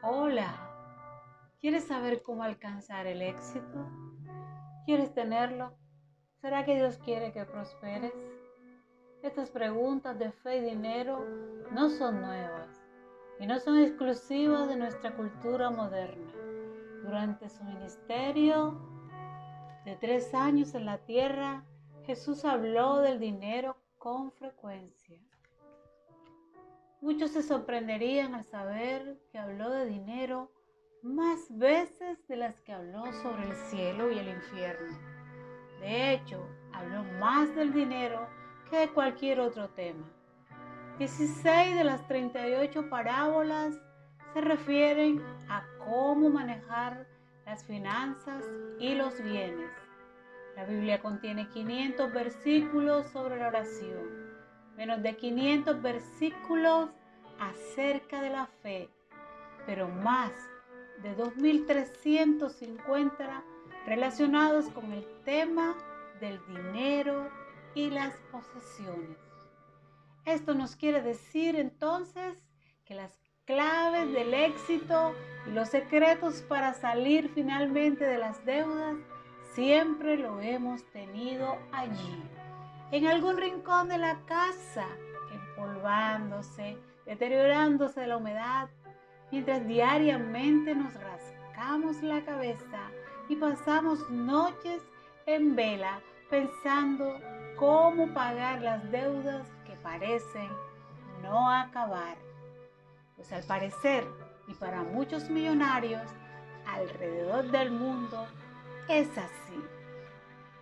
Hola, ¿quieres saber cómo alcanzar el éxito? ¿Quieres tenerlo? ¿Será que Dios quiere que prosperes? Estas preguntas de fe y dinero no son nuevas y no son exclusivas de nuestra cultura moderna. Durante su ministerio de tres años en la tierra, Jesús habló del dinero con frecuencia. Muchos se sorprenderían al saber que habló de dinero más veces de las que habló sobre el cielo y el infierno. De hecho, habló más del dinero que de cualquier otro tema. 16 de las 38 parábolas se refieren a cómo manejar las finanzas y los bienes. La Biblia contiene 500 versículos sobre la oración menos de 500 versículos acerca de la fe, pero más de 2.350 relacionados con el tema del dinero y las posesiones. Esto nos quiere decir entonces que las claves del éxito y los secretos para salir finalmente de las deudas siempre lo hemos tenido allí en algún rincón de la casa, empolvándose, deteriorándose de la humedad, mientras diariamente nos rascamos la cabeza y pasamos noches en vela pensando cómo pagar las deudas que parecen no acabar. Pues al parecer, y para muchos millonarios alrededor del mundo, es así.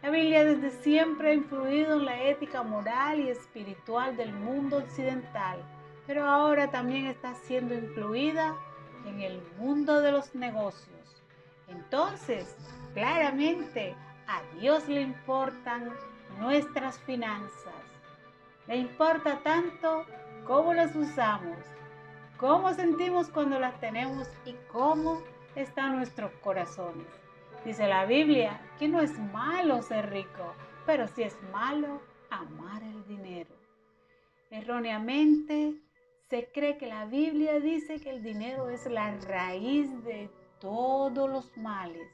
La Biblia desde siempre ha influido en la ética moral y espiritual del mundo occidental, pero ahora también está siendo incluida en el mundo de los negocios. Entonces, claramente, a Dios le importan nuestras finanzas. Le importa tanto cómo las usamos, cómo sentimos cuando las tenemos y cómo están nuestros corazones. Dice la Biblia que no es malo ser rico, pero sí es malo amar el dinero. Erróneamente se cree que la Biblia dice que el dinero es la raíz de todos los males.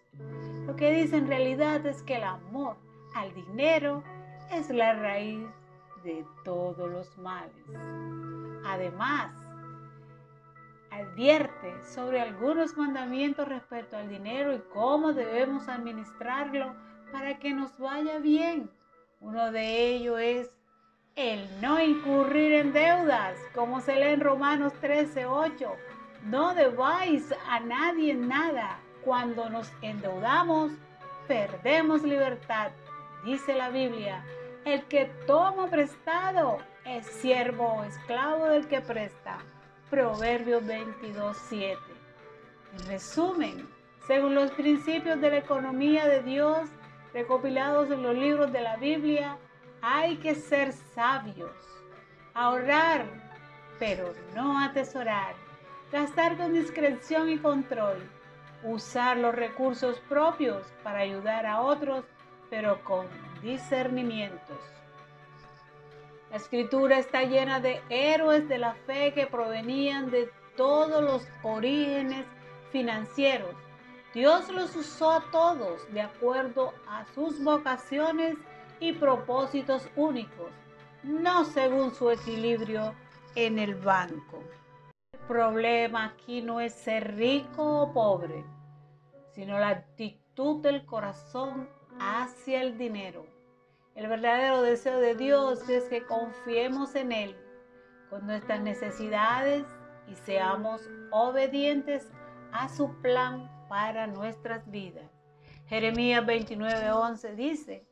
Lo que dice en realidad es que el amor al dinero es la raíz de todos los males. Además, advierte sobre algunos mandamientos respecto al dinero y cómo debemos administrarlo para que nos vaya bien. Uno de ellos es el no incurrir en deudas, como se lee en Romanos 13:8. No debáis a nadie nada. Cuando nos endeudamos, perdemos libertad. Dice la Biblia, el que toma prestado es siervo o esclavo del que presta. Proverbios 22, 7. En resumen, según los principios de la economía de Dios recopilados en los libros de la Biblia, hay que ser sabios, ahorrar, pero no atesorar, gastar con discreción y control, usar los recursos propios para ayudar a otros, pero con discernimientos. La escritura está llena de héroes de la fe que provenían de todos los orígenes financieros. Dios los usó a todos de acuerdo a sus vocaciones y propósitos únicos, no según su equilibrio en el banco. El problema aquí no es ser rico o pobre, sino la actitud del corazón hacia el dinero. El verdadero deseo de Dios es que confiemos en Él con nuestras necesidades y seamos obedientes a su plan para nuestras vidas. Jeremías 29:11 dice,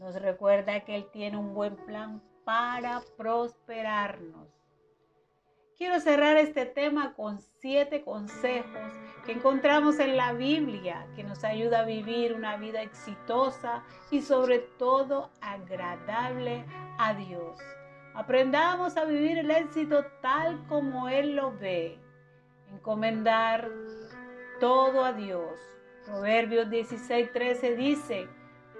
nos recuerda que Él tiene un buen plan para prosperarnos. Quiero cerrar este tema con siete consejos que encontramos en la Biblia que nos ayuda a vivir una vida exitosa y sobre todo agradable a Dios. Aprendamos a vivir el éxito tal como Él lo ve. Encomendar todo a Dios. Proverbios 16:13 dice,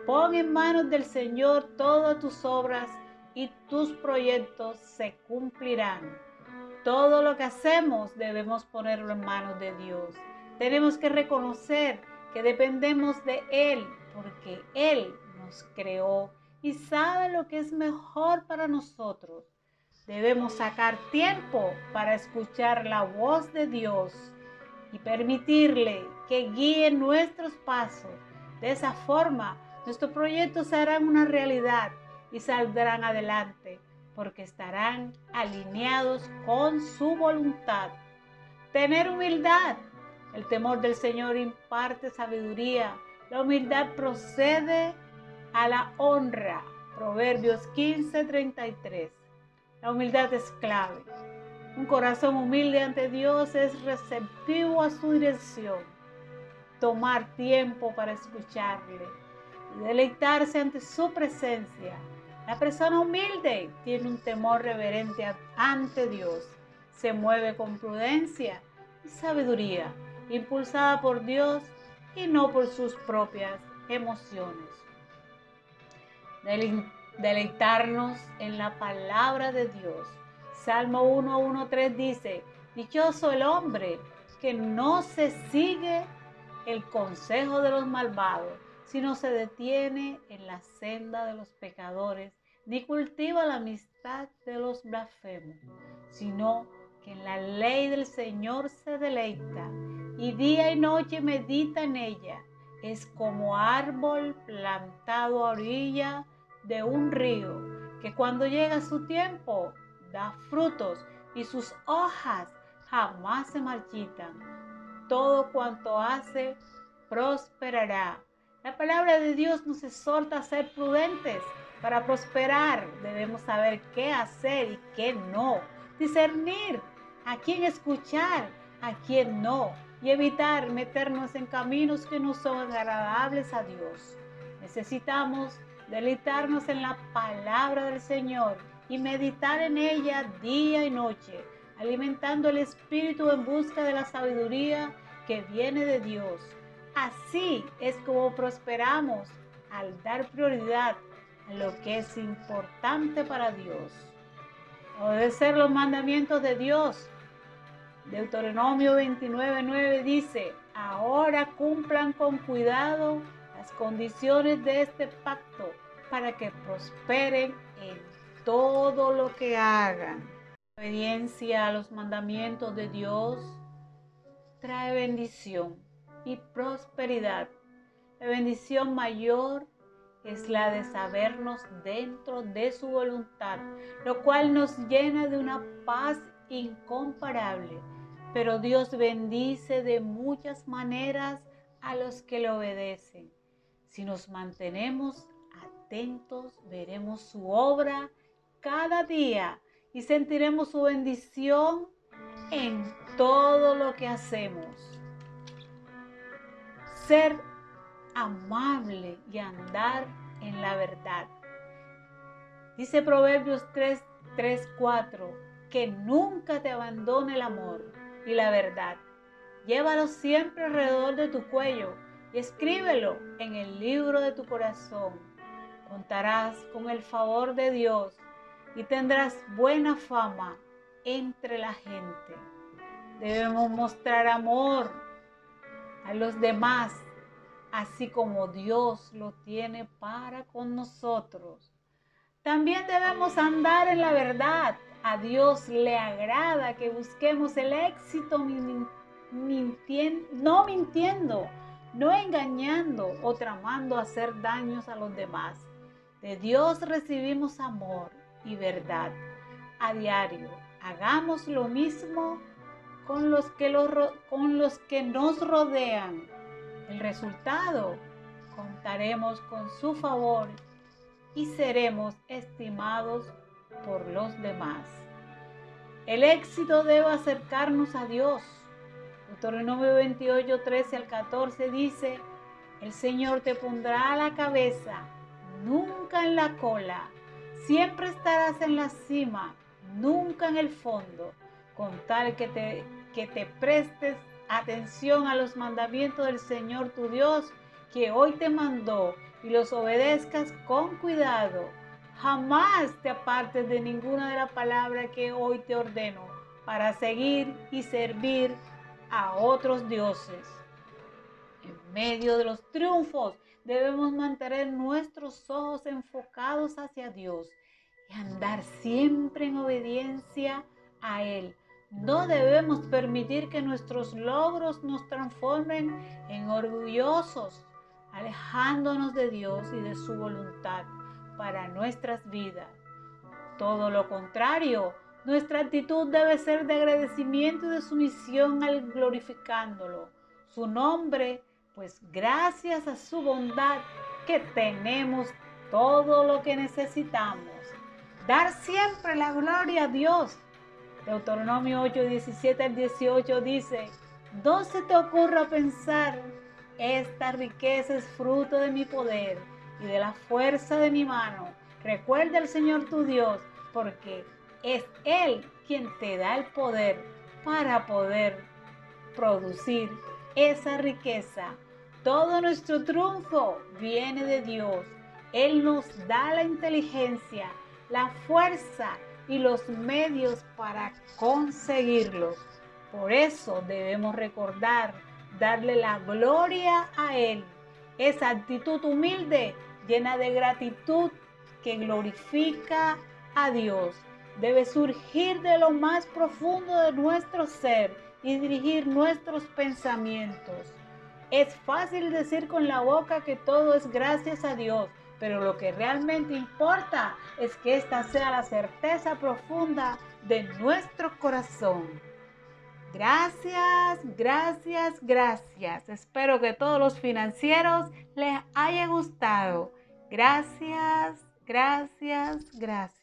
pon en manos del Señor todas tus obras y tus proyectos se cumplirán todo lo que hacemos debemos ponerlo en manos de Dios. Tenemos que reconocer que dependemos de Él porque Él nos creó y sabe lo que es mejor para nosotros. Debemos sacar tiempo para escuchar la voz de Dios y permitirle que guíe nuestros pasos. De esa forma, nuestros proyectos serán una realidad y saldrán adelante porque estarán alineados con su voluntad. Tener humildad. El temor del Señor imparte sabiduría. La humildad procede a la honra. Proverbios 15:33. La humildad es clave. Un corazón humilde ante Dios es receptivo a su dirección. Tomar tiempo para escucharle y deleitarse ante su presencia. La persona humilde tiene un temor reverente ante Dios. Se mueve con prudencia y sabiduría, impulsada por Dios y no por sus propias emociones deleitarnos en la palabra de Dios. Salmo 1.1.3 dice, dichoso el hombre que no se sigue el consejo de los malvados, sino se detiene en la senda de los pecadores, ni cultiva la amistad de los blasfemos, sino que en la ley del Señor se deleita y día y noche medita en ella. Es como árbol plantado a orilla de un río, que cuando llega su tiempo da frutos y sus hojas jamás se marchitan. Todo cuanto hace prosperará. La palabra de Dios nos exhorta a ser prudentes. Para prosperar debemos saber qué hacer y qué no. Discernir a quién escuchar, a quién no. Y evitar meternos en caminos que no son agradables a Dios. Necesitamos deleitarnos en la palabra del Señor y meditar en ella día y noche, alimentando el espíritu en busca de la sabiduría que viene de Dios. Así es como prosperamos al dar prioridad a lo que es importante para Dios. Obedecer los mandamientos de Dios. Deuteronomio 29.9 dice, ahora cumplan con cuidado las condiciones de este pacto para que prosperen en todo lo que hagan. La obediencia a los mandamientos de Dios trae bendición y prosperidad. La bendición mayor es la de sabernos dentro de su voluntad, lo cual nos llena de una paz incomparable. Pero Dios bendice de muchas maneras a los que le obedecen. Si nos mantenemos atentos, veremos su obra cada día y sentiremos su bendición en todo lo que hacemos. Ser amable y andar en la verdad. Dice Proverbios 3, 3, 4, que nunca te abandone el amor y la verdad. Llévalo siempre alrededor de tu cuello y escríbelo en el libro de tu corazón. Contarás con el favor de Dios y tendrás buena fama entre la gente. Debemos mostrar amor a los demás, así como Dios lo tiene para con nosotros. También debemos andar en la verdad. A Dios le agrada que busquemos el éxito no mintiendo, no engañando o tramando hacer daños a los demás. De Dios recibimos amor y verdad a diario. Hagamos lo mismo con los que, con los que nos rodean. El resultado, contaremos con su favor y seremos estimados por los demás. El éxito debe acercarnos a Dios Deuteronomio 28, 13 al 14 dice, el Señor te pondrá a la cabeza, nunca en la cola, siempre estarás en la cima, nunca en el fondo, con tal que te, que te prestes atención a los mandamientos del Señor tu Dios, que hoy te mandó, y los obedezcas con cuidado. Jamás te apartes de ninguna de las palabras que hoy te ordeno para seguir y servir a otros dioses. En medio de los triunfos debemos mantener nuestros ojos enfocados hacia Dios y andar siempre en obediencia a Él. No debemos permitir que nuestros logros nos transformen en orgullosos, alejándonos de Dios y de su voluntad para nuestras vidas. Todo lo contrario, nuestra actitud debe ser de agradecimiento y de sumisión al glorificándolo, su nombre, pues gracias a su bondad que tenemos todo lo que necesitamos. Dar siempre la gloria a Dios. Deuteronomio 8, 17 al 18 dice, no se te ocurra pensar, esta riqueza es fruto de mi poder y de la fuerza de mi mano. Recuerda al Señor tu Dios, porque es Él quien te da el poder para poder producir esa riqueza. Todo nuestro triunfo viene de Dios. Él nos da la inteligencia, la fuerza y los medios para conseguirlos. Por eso debemos recordar, darle la gloria a Él. Esa actitud humilde, llena de gratitud, que glorifica a Dios, debe surgir de lo más profundo de nuestro ser y dirigir nuestros pensamientos. Es fácil decir con la boca que todo es gracias a Dios, pero lo que realmente importa es que esta sea la certeza profunda de nuestro corazón. Gracias, gracias, gracias. Espero que todos los financieros les haya gustado. Gracias, gracias, gracias.